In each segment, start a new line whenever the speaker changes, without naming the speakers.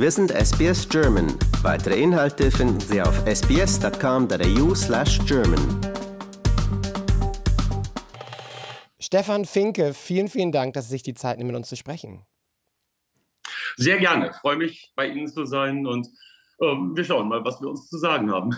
Wir sind SBS German. Weitere Inhalte finden Sie auf sbs.com.au/german.
Stefan Finke, vielen, vielen Dank, dass Sie sich die Zeit nehmen, mit uns zu sprechen.
Sehr gerne. Ich freue mich, bei Ihnen zu sein und ähm, wir schauen mal, was wir uns zu sagen haben.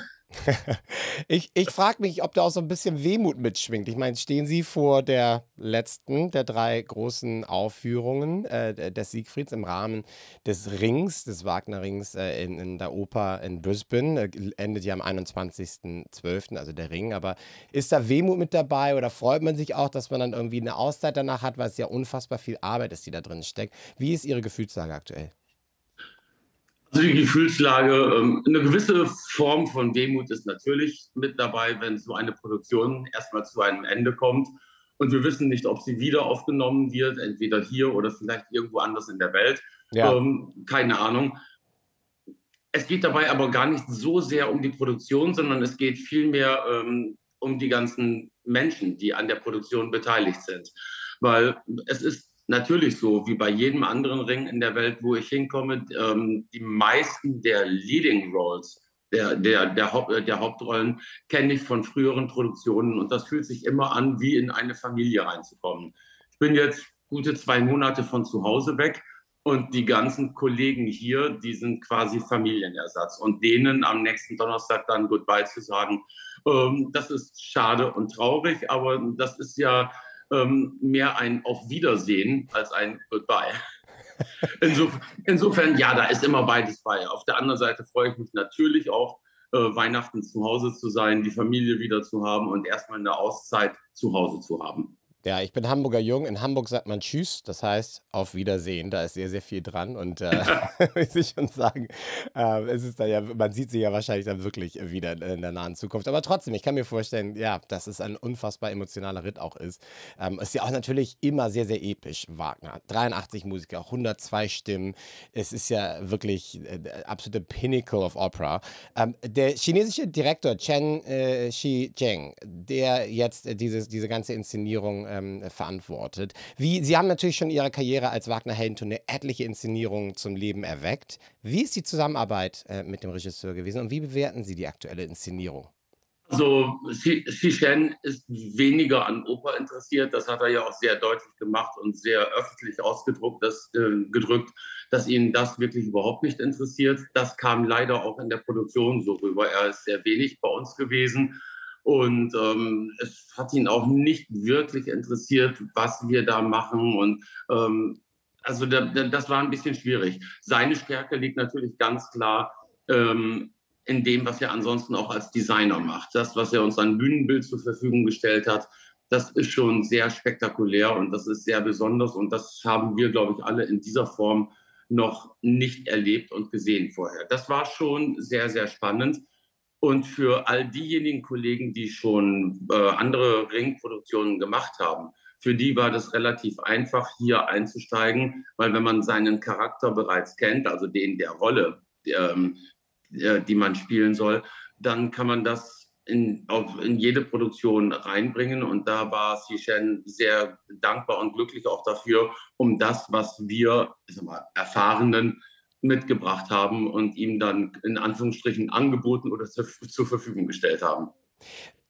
Ich, ich frage mich, ob da auch so ein bisschen Wehmut mitschwingt. Ich meine, stehen Sie vor der letzten der drei großen Aufführungen äh, des Siegfrieds im Rahmen des Rings, des Wagner-Rings äh, in, in der Oper in Brisbane. Äh, endet ja am 21.12., also der Ring. Aber ist da Wehmut mit dabei oder freut man sich auch, dass man dann irgendwie eine Auszeit danach hat, weil es ja unfassbar viel Arbeit ist, die da drin steckt? Wie ist Ihre Gefühlslage aktuell?
Die Gefühlslage, ähm, eine gewisse Form von Demut ist natürlich mit dabei, wenn so eine Produktion erstmal zu einem Ende kommt. Und wir wissen nicht, ob sie wieder aufgenommen wird, entweder hier oder vielleicht irgendwo anders in der Welt. Ja. Ähm, keine Ahnung. Es geht dabei aber gar nicht so sehr um die Produktion, sondern es geht vielmehr ähm, um die ganzen Menschen, die an der Produktion beteiligt sind. Weil es ist natürlich so, wie bei jedem anderen Ring in der Welt, wo ich hinkomme, ähm, die meisten der Leading Roles, der, der, der, Haupt, der Hauptrollen, kenne ich von früheren Produktionen und das fühlt sich immer an, wie in eine Familie reinzukommen. Ich bin jetzt gute zwei Monate von zu Hause weg und die ganzen Kollegen hier, die sind quasi Familienersatz und denen am nächsten Donnerstag dann Goodbye zu sagen, ähm, das ist schade und traurig, aber das ist ja ähm, mehr ein Auf Wiedersehen als ein Goodbye. Insof insofern, ja, da ist immer beides bei. Auf der anderen Seite freue ich mich natürlich auch, äh, Weihnachten zu Hause zu sein, die Familie wieder zu haben und erstmal eine Auszeit zu Hause zu haben.
Ja, ich bin Hamburger Jung. In Hamburg sagt man Tschüss, das heißt auf Wiedersehen. Da ist sehr, sehr viel dran. Und äh, muss ich schon sagen, äh, es ist da ja, man sieht sie ja wahrscheinlich dann wirklich wieder in der nahen Zukunft. Aber trotzdem, ich kann mir vorstellen, ja, dass es ein unfassbar emotionaler Ritt auch ist. Ähm, ist ja auch natürlich immer sehr, sehr episch, Wagner. 83 Musiker, 102 Stimmen. Es ist ja wirklich äh, der absolute Pinnacle of Opera. Ähm, der chinesische Direktor Chen äh, Shi-Zheng, der jetzt äh, dieses, diese ganze Inszenierung ähm, verantwortet. Wie, Sie haben natürlich schon in Ihrer Karriere als Wagner-Heldentournee etliche Inszenierungen zum Leben erweckt. Wie ist die Zusammenarbeit äh, mit dem Regisseur gewesen und wie bewerten Sie die aktuelle Inszenierung?
Also Xi Shen ist weniger an Oper interessiert. Das hat er ja auch sehr deutlich gemacht und sehr öffentlich ausgedrückt, dass, äh, gedrückt, dass ihn das wirklich überhaupt nicht interessiert. Das kam leider auch in der Produktion so rüber. Er ist sehr wenig bei uns gewesen und ähm, es hat ihn auch nicht wirklich interessiert, was wir da machen. Und ähm, also da, da, das war ein bisschen schwierig. Seine Stärke liegt natürlich ganz klar ähm, in dem, was er ansonsten auch als Designer macht. Das, was er uns an Bühnenbild zur Verfügung gestellt hat, das ist schon sehr spektakulär und das ist sehr besonders. Und das haben wir, glaube ich, alle in dieser Form noch nicht erlebt und gesehen vorher. Das war schon sehr, sehr spannend. Und für all diejenigen Kollegen, die schon äh, andere Ringproduktionen gemacht haben, für die war das relativ einfach, hier einzusteigen, weil wenn man seinen Charakter bereits kennt, also den der Rolle, ähm, äh, die man spielen soll, dann kann man das in, auf, in jede Produktion reinbringen. Und da war Sishen sehr dankbar und glücklich auch dafür, um das, was wir mal, Erfahrenen mitgebracht haben und ihm dann in Anführungsstrichen angeboten oder zur, zur Verfügung gestellt haben.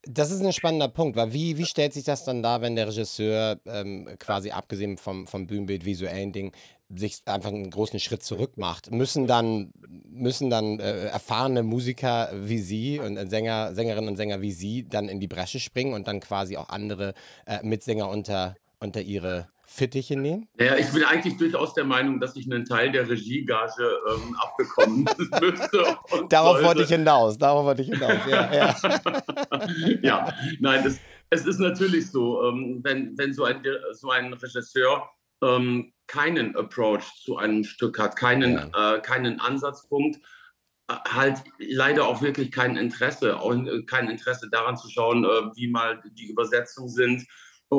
Das ist ein spannender Punkt, weil wie, wie stellt sich das dann dar, wenn der Regisseur ähm, quasi abgesehen vom, vom Bühnenbild, visuellen Ding, sich einfach einen großen Schritt zurück macht? Müssen dann, müssen dann äh, erfahrene Musiker wie Sie und äh, Sänger, Sängerinnen und Sänger wie Sie dann in die Bresche springen und dann quasi auch andere äh, Mitsänger unter, unter ihre Fittiche nehmen?
Ja, ich bin eigentlich durchaus der Meinung, dass ich einen Teil der Regiegage ähm, abbekommen müsste.
Darauf sollte. wollte ich hinaus, darauf wollte ich hinaus, ja.
Ja, ja nein, das, es ist natürlich so, ähm, wenn, wenn so, ein, so ein Regisseur ähm, keinen Approach zu einem Stück hat, keinen, ja. äh, keinen Ansatzpunkt, äh, halt leider auch wirklich kein Interesse, auch äh, kein Interesse daran zu schauen, äh, wie mal die Übersetzungen sind,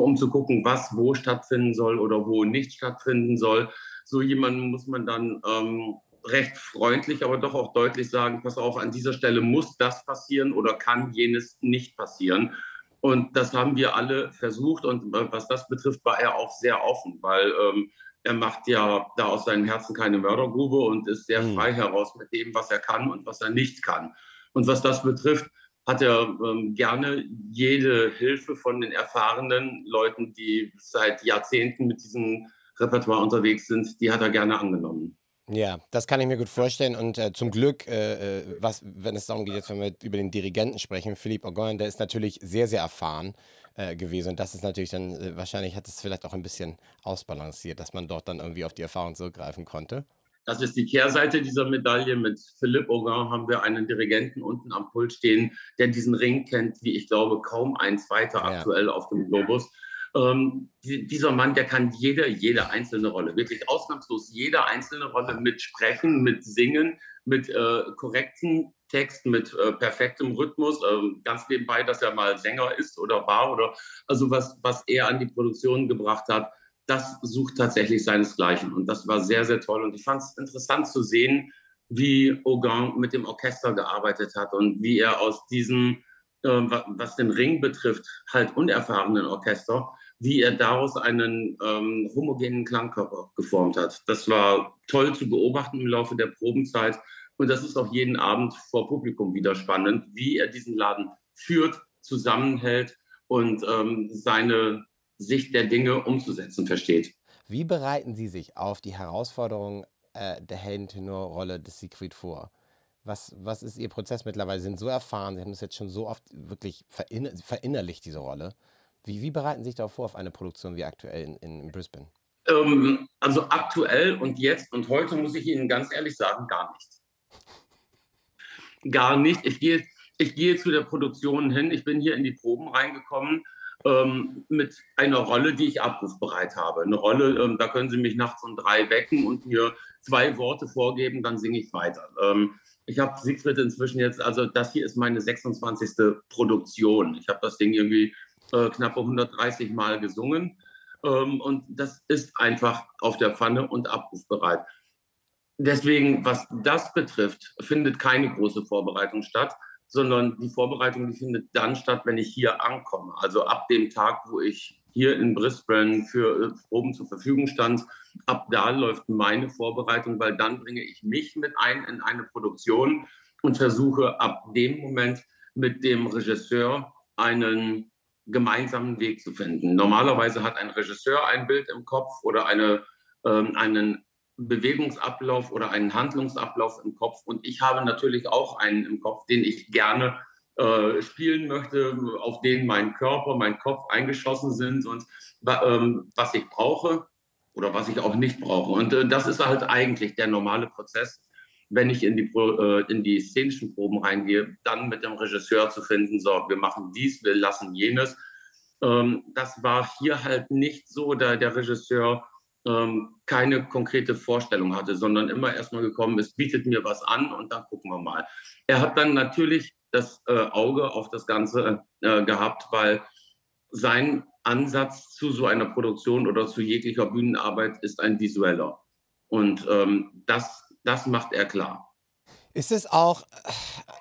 um zu gucken, was wo stattfinden soll oder wo nicht stattfinden soll. So jemanden muss man dann ähm, recht freundlich, aber doch auch deutlich sagen, pass auf, an dieser Stelle muss das passieren oder kann jenes nicht passieren. Und das haben wir alle versucht und äh, was das betrifft, war er auch sehr offen, weil ähm, er macht ja da aus seinem Herzen keine Mördergrube und ist sehr
Mhm.
frei heraus mit dem, was er kann und was er nicht kann. Und was das betrifft, hat er ähm, gerne jede Hilfe von den erfahrenen Leuten, die seit Jahrzehnten mit diesem Repertoire unterwegs sind, die hat er gerne angenommen.
Ja, das kann ich mir gut vorstellen. Und äh, zum Glück, äh, äh, was, wenn es darum geht, jetzt wenn wir über den Dirigenten sprechen, Philippe Augoin, der ist natürlich sehr, sehr erfahren äh, gewesen. Und das ist natürlich dann, äh, wahrscheinlich hat es vielleicht auch ein bisschen ausbalanciert, dass man dort dann irgendwie auf die Erfahrung zurückgreifen konnte.
Das ist die Kehrseite dieser Medaille. Mit Philippe Auguin haben wir einen Dirigenten unten am Pult stehen, der diesen Ring kennt, wie ich glaube, kaum ein zweiter
Ja.
aktuell auf dem Globus. Ähm, die, dieser Mann, der kann jede, jede einzelne Rolle, wirklich ausnahmslos jede einzelne Rolle mit Sprechen, mit Singen, mit äh, korrekten Text, mit äh, perfektem Rhythmus, ähm, ganz nebenbei, dass er mal Sänger ist oder war oder also was, was er an die Produktion gebracht hat, das sucht tatsächlich seinesgleichen. Und das war sehr, sehr toll. Und ich fand es interessant zu sehen, wie Auguin mit dem Orchester gearbeitet hat und wie er aus diesem, äh, was den Ring betrifft, halt unerfahrenen Orchester, wie er daraus einen ähm, homogenen Klangkörper geformt hat. Das war toll zu beobachten im Laufe der Probenzeit. Und das ist auch jeden Abend vor Publikum wieder spannend, wie er diesen Laden führt, zusammenhält und ähm, seine Sicht der Dinge umzusetzen versteht.
Wie bereiten Sie sich auf die Herausforderung äh, der Heldentenorrolle des Siegfried vor? Was, was ist Ihr Prozess mittlerweile? Sie sind so erfahren, Sie haben das jetzt schon so oft wirklich verinner verinnerlicht, diese Rolle. Wie, wie bereiten Sie sich darauf vor, auf eine Produktion wie aktuell in, in, in Brisbane?
Ähm, also aktuell und jetzt und heute muss ich Ihnen ganz ehrlich sagen, gar nicht. Gar nicht. Ich gehe, ich gehe zu der Produktion hin. Ich bin hier in die Proben reingekommen ähm, mit einer Rolle, die ich abrufbereit habe. Eine Rolle, ähm, da können Sie mich nachts um drei wecken und mir zwei Worte vorgeben, dann singe ich weiter. Ähm, ich habe Siegfried inzwischen jetzt, also das hier ist meine 26. Produktion. Ich habe das Ding irgendwie äh, knappe 130 Mal gesungen. Ähm, und das ist einfach auf der Pfanne und abrufbereit. Deswegen, was das betrifft, findet keine große Vorbereitung statt, sondern die Vorbereitung, die findet dann statt, wenn ich hier ankomme. Also ab dem Tag, wo ich hier in Brisbane für äh, Proben zur Verfügung stand, ab da läuft meine Vorbereitung, weil dann bringe ich mich mit ein in eine Produktion und versuche ab dem Moment mit dem Regisseur einen gemeinsamen Weg zu finden. Normalerweise hat ein Regisseur ein Bild im Kopf oder eine, ähm, einen Bewegungsablauf oder einen Handlungsablauf im Kopf. Und ich habe natürlich auch einen im Kopf, den ich gerne äh, spielen möchte, auf den mein Körper, mein Kopf eingeschossen sind und ähm, was ich brauche oder was ich auch nicht brauche. Und äh, das ist halt eigentlich der normale Prozess, wenn ich in die, äh, in die szenischen Proben reingehe, dann mit dem Regisseur zu finden, so, wir machen dies, wir lassen jenes. Ähm, das war hier halt nicht so, da der Regisseur ähm, keine konkrete Vorstellung hatte, sondern immer erstmal gekommen ist, bietet mir was an und dann gucken wir mal. Er hat dann natürlich das äh, Auge auf das Ganze äh, gehabt, weil sein Ansatz zu so einer Produktion oder zu jeglicher Bühnenarbeit ist ein visueller. Und ähm, das, das macht er klar.
Ist es auch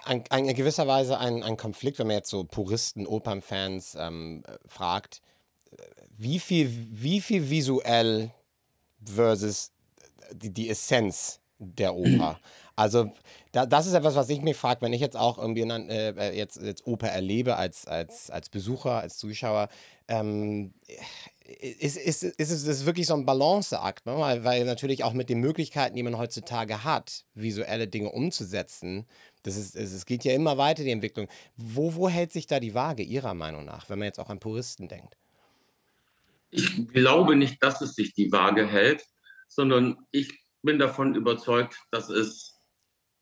äh, in, in gewisser Weise ein, ein, Konflikt, wenn man jetzt so Puristen, Opernfans ähm, fragt, wie viel, wie viel visuell versus die, die Essenz der Oper? Also da, das ist etwas, was ich mich frage, wenn ich jetzt auch irgendwie äh, jetzt, jetzt Oper erlebe als, als, als Besucher, als Zuschauer. Ähm, ist, ist, ist, ist es wirklich so ein Balanceakt, ne? weil, weil natürlich auch mit den Möglichkeiten, die man heutzutage hat, visuelle Dinge umzusetzen, das ist, es geht ja immer weiter, die Entwicklung. Wo, wo hält sich da die Waage Ihrer Meinung nach, wenn man jetzt auch an Puristen denkt?
Ich glaube nicht, dass es sich die Waage hält, sondern ich bin davon überzeugt, dass es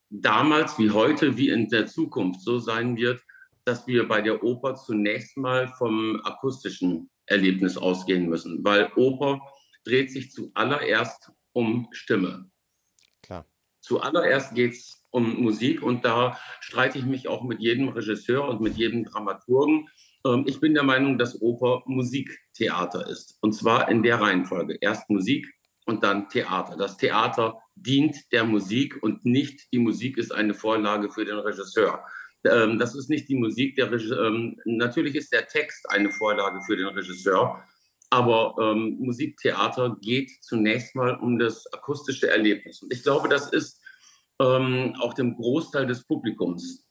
damals wie heute, wie in der Zukunft so sein wird, dass wir bei der Oper zunächst mal vom akustischen Erlebnis ausgehen müssen, weil Oper dreht sich zuallererst um Stimme.
Klar.
Zuallererst geht es um Musik und da streite ich mich auch mit jedem Regisseur und mit jedem Dramaturgen. Ähm, ich bin der Meinung, dass Oper Musiktheater ist und zwar in der Reihenfolge. Erst Musik und dann Theater. Das Theater dient der Musik und nicht die Musik ist eine Vorlage für den Regisseur. Ähm, das ist nicht die Musik der Regisseur. Ähm, natürlich ist der Text eine Vorlage für den Regisseur, Aber Musiktheater geht zunächst mal um das akustische Erlebnis. Und ich glaube, das ist auch dem Großteil des Publikums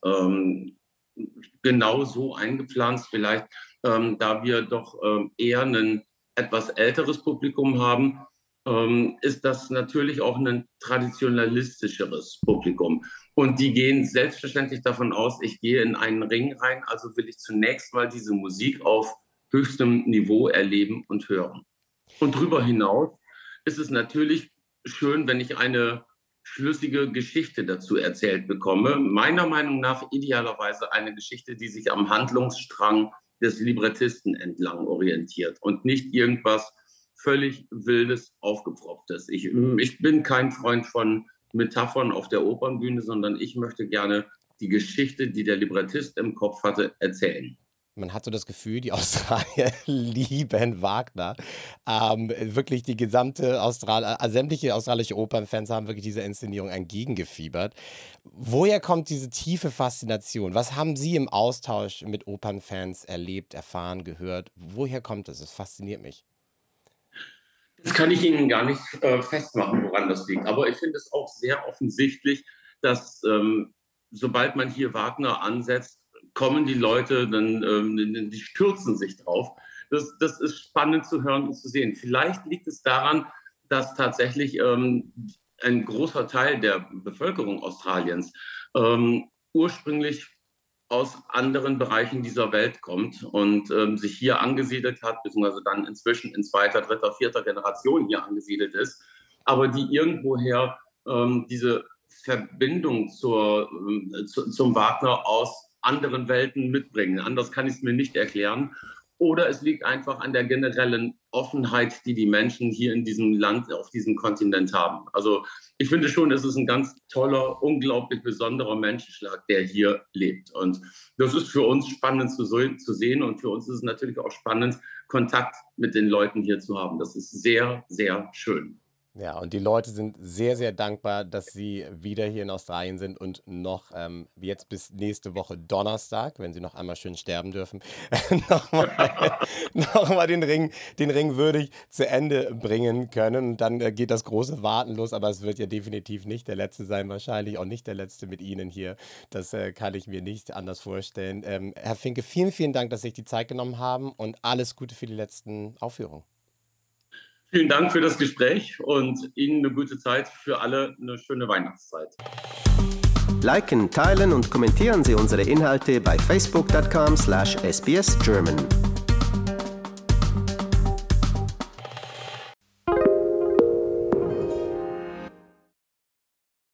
genau so eingepflanzt, vielleicht ähm, da wir doch ähm, eher ein etwas älteres Publikum haben, ähm, ist das natürlich auch ein traditionalistischeres Publikum. Und die gehen selbstverständlich davon aus, ich gehe in einen Ring rein, also will ich zunächst mal diese Musik auf höchstem Niveau erleben und hören. Und darüber hinaus ist es natürlich schön, wenn ich eine schlüssige Geschichte dazu erzählt bekomme. Meiner Meinung nach idealerweise eine Geschichte, die sich am Handlungsstrang des Librettisten entlang orientiert und nicht irgendwas völlig Wildes, Aufgepropftes. Ich, ich bin kein Freund von Metaphern auf der Opernbühne, sondern ich möchte gerne die Geschichte, die der Librettist im Kopf hatte, erzählen
man hat so das Gefühl, die Australier lieben Wagner. Ähm, wirklich die gesamte Austral äh, sämtliche australische Opernfans haben wirklich dieser Inszenierung entgegengefiebert. Woher kommt diese tiefe Faszination? Was haben Sie im Austausch mit Opernfans erlebt, erfahren, gehört? Woher kommt das? Es fasziniert mich.
Das kann ich Ihnen gar nicht äh, festmachen, woran das liegt. Aber ich finde es auch sehr offensichtlich, dass ähm, sobald man hier Wagner ansetzt, kommen die Leute, dann ähm, die stürzen sich drauf. Das, das ist spannend zu hören und zu sehen. Vielleicht liegt es daran, dass tatsächlich ähm, ein großer Teil der Bevölkerung Australiens ähm, ursprünglich aus anderen Bereichen dieser Welt kommt und ähm, sich hier angesiedelt hat, beziehungsweise dann inzwischen in zweiter, dritter, vierter Generation hier angesiedelt ist, aber die irgendwoher ähm, diese Verbindung zur, äh, zu, zum Wagner aus anderen Welten mitbringen. Anders kann ich es mir nicht erklären. Oder es liegt einfach an der generellen Offenheit, die die Menschen hier in diesem Land, auf diesem Kontinent haben. Also ich finde schon, es ist ein ganz toller, unglaublich besonderer Menschenschlag, der hier lebt. Und das ist für uns spannend zu, zu sehen und für uns ist es natürlich auch spannend, Kontakt mit den Leuten hier zu haben. Das ist sehr, sehr schön.
Ja, und die Leute sind sehr, sehr dankbar, dass sie wieder hier in Australien sind und noch ähm, jetzt bis nächste Woche Donnerstag, wenn sie noch einmal schön sterben dürfen, nochmal noch den, Ring, den Ring würdig zu Ende bringen können. Und dann äh, geht das große Warten los, aber es wird ja definitiv nicht der letzte sein, wahrscheinlich auch nicht der letzte mit Ihnen hier. Das äh, kann ich mir nicht anders vorstellen. Ähm, Herr Finke, vielen, vielen Dank, dass Sie sich die Zeit genommen haben und alles Gute für die letzten Aufführungen.
Vielen Dank für das Gespräch und Ihnen eine gute Zeit, für alle eine schöne Weihnachtszeit.
Liken, teilen und kommentieren Sie unsere Inhalte bei facebook.com/sbsgerman.